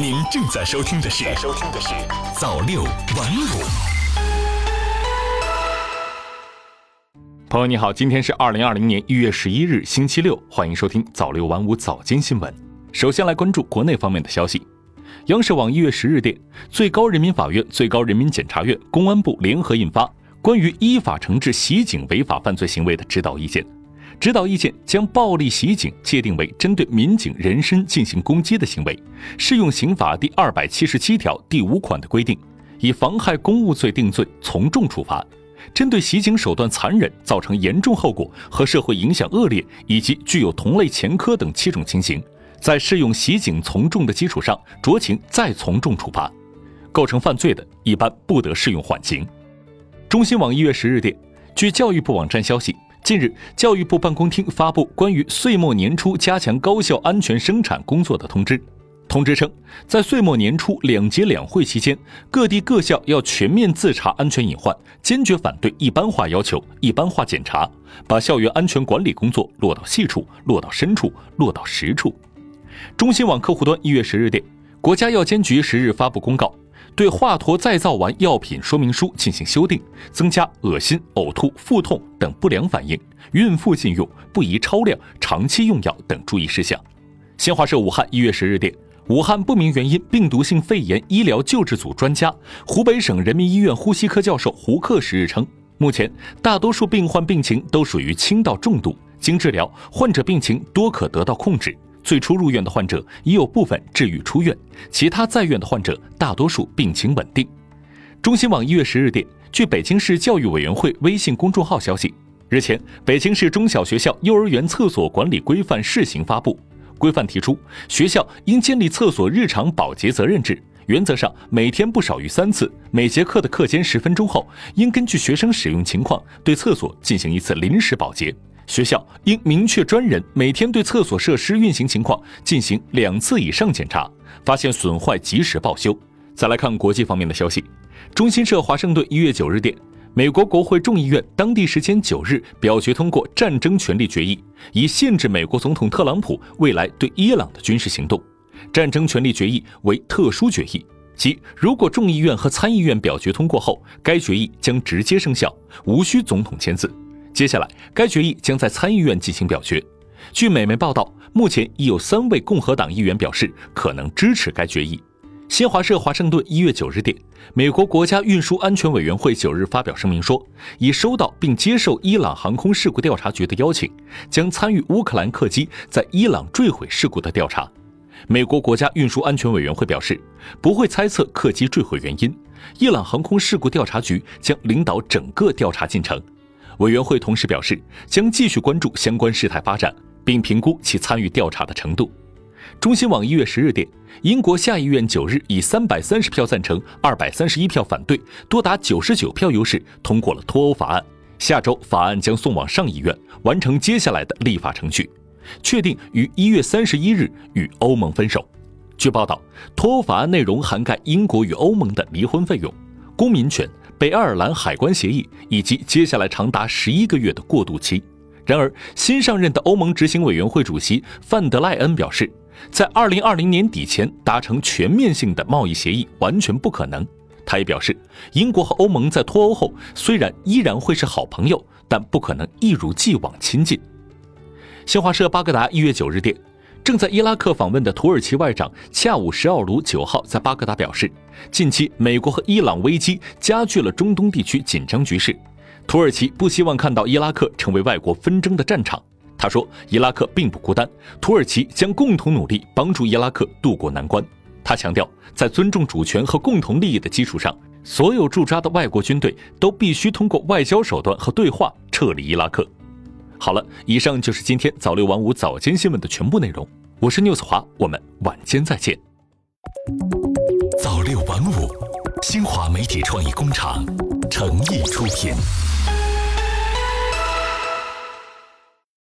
您正在收听的是《收听的是早六晚五》。朋友你好，今天是二零二零年一月十一日，星期六，欢迎收听早六晚五早间新闻。首先来关注国内方面的消息。央视网一月十日电，最高人民法院、最高人民检察院、公安部联合印发《关于依法惩治袭警违法犯罪行为的指导意见》。指导意见将暴力袭警界定为针对民警人身进行攻击的行为，适用刑法第二百七十七条第五款的规定，以妨害公务罪定罪，从重处罚。针对袭警手段残忍、造成严重后果和社会影响恶劣以及具有同类前科等七种情形，在适用袭警从重的基础上，酌情再从重处罚。构成犯罪的，一般不得适用缓刑。中新网一月十日电，据教育部网站消息。近日，教育部办公厅发布关于岁末年初加强高校安全生产工作的通知。通知称，在岁末年初两节两会期间，各地各校要全面自查安全隐患，坚决反对一般化要求、一般化检查，把校园安全管理工作落到细处、落到深处、落到实处。中新网客户端一月十日电，国家药监局十日发布公告。对华佗再造丸药品说明书进行修订，增加恶心、呕吐、腹痛等不良反应，孕妇禁用，不宜超量、长期用药等注意事项。新华社武汉一月十日电，武汉不明原因病毒性肺炎医疗救治组专家、湖北省人民医院呼吸科教授胡克十日称，目前大多数病患病情都属于轻到重度，经治疗，患者病情多可得到控制。最初入院的患者已有部分治愈出院，其他在院的患者大多数病情稳定。中新网一月十日电，据北京市教育委员会微信公众号消息，日前，北京市中小学校幼儿园厕所管理规范试行发布。规范提出，学校应建立厕所日常保洁责任制，原则上每天不少于三次，每节课的课间十分钟后，应根据学生使用情况对厕所进行一次临时保洁。学校应明确专人每天对厕所设施运行情况进行两次以上检查，发现损坏及时报修。再来看国际方面的消息，中新社华盛顿一月九日电，美国国会众议院当地时间九日表决通过战争权利决议，以限制美国总统特朗普未来对伊朗的军事行动。战争权利决议为特殊决议，即如果众议院和参议院表决通过后，该决议将直接生效，无需总统签字。接下来，该决议将在参议院进行表决。据美媒报道，目前已有三位共和党议员表示可能支持该决议。新华社华盛顿一月九日电，美国国家运输安全委员会九日发表声明说，已收到并接受伊朗航空事故调查局的邀请，将参与乌克兰客机在伊朗坠毁事故的调查。美国国家运输安全委员会表示，不会猜测客机坠毁原因，伊朗航空事故调查局将领导整个调查进程。委员会同时表示，将继续关注相关事态发展，并评估其参与调查的程度。中新网一月十日电，英国下议院九日以三百三十票赞成、二百三十一票反对，多达九十九票优势通过了脱欧法案。下周法案将送往上议院，完成接下来的立法程序，确定于一月三十一日与欧盟分手。据报道，脱欧法案内容涵盖英国与欧盟的离婚费用、公民权。北爱尔兰海关协议以及接下来长达十一个月的过渡期。然而，新上任的欧盟执行委员会主席范德赖恩表示，在二零二零年底前达成全面性的贸易协议完全不可能。他也表示，英国和欧盟在脱欧后虽然依然会是好朋友，但不可能一如既往亲近。新华社巴格达一月九日电。正在伊拉克访问的土耳其外长恰武什奥卢九号在巴格达表示，近期美国和伊朗危机加剧了中东地区紧张局势，土耳其不希望看到伊拉克成为外国纷争的战场。他说，伊拉克并不孤单，土耳其将共同努力帮助伊拉克渡过难关。他强调，在尊重主权和共同利益的基础上，所有驻扎的外国军队都必须通过外交手段和对话撤离伊拉克。好了，以上就是今天早六晚五早间新闻的全部内容。我是 news 华，我们晚间再见。早六晚五，新华媒体创意工厂诚意出品。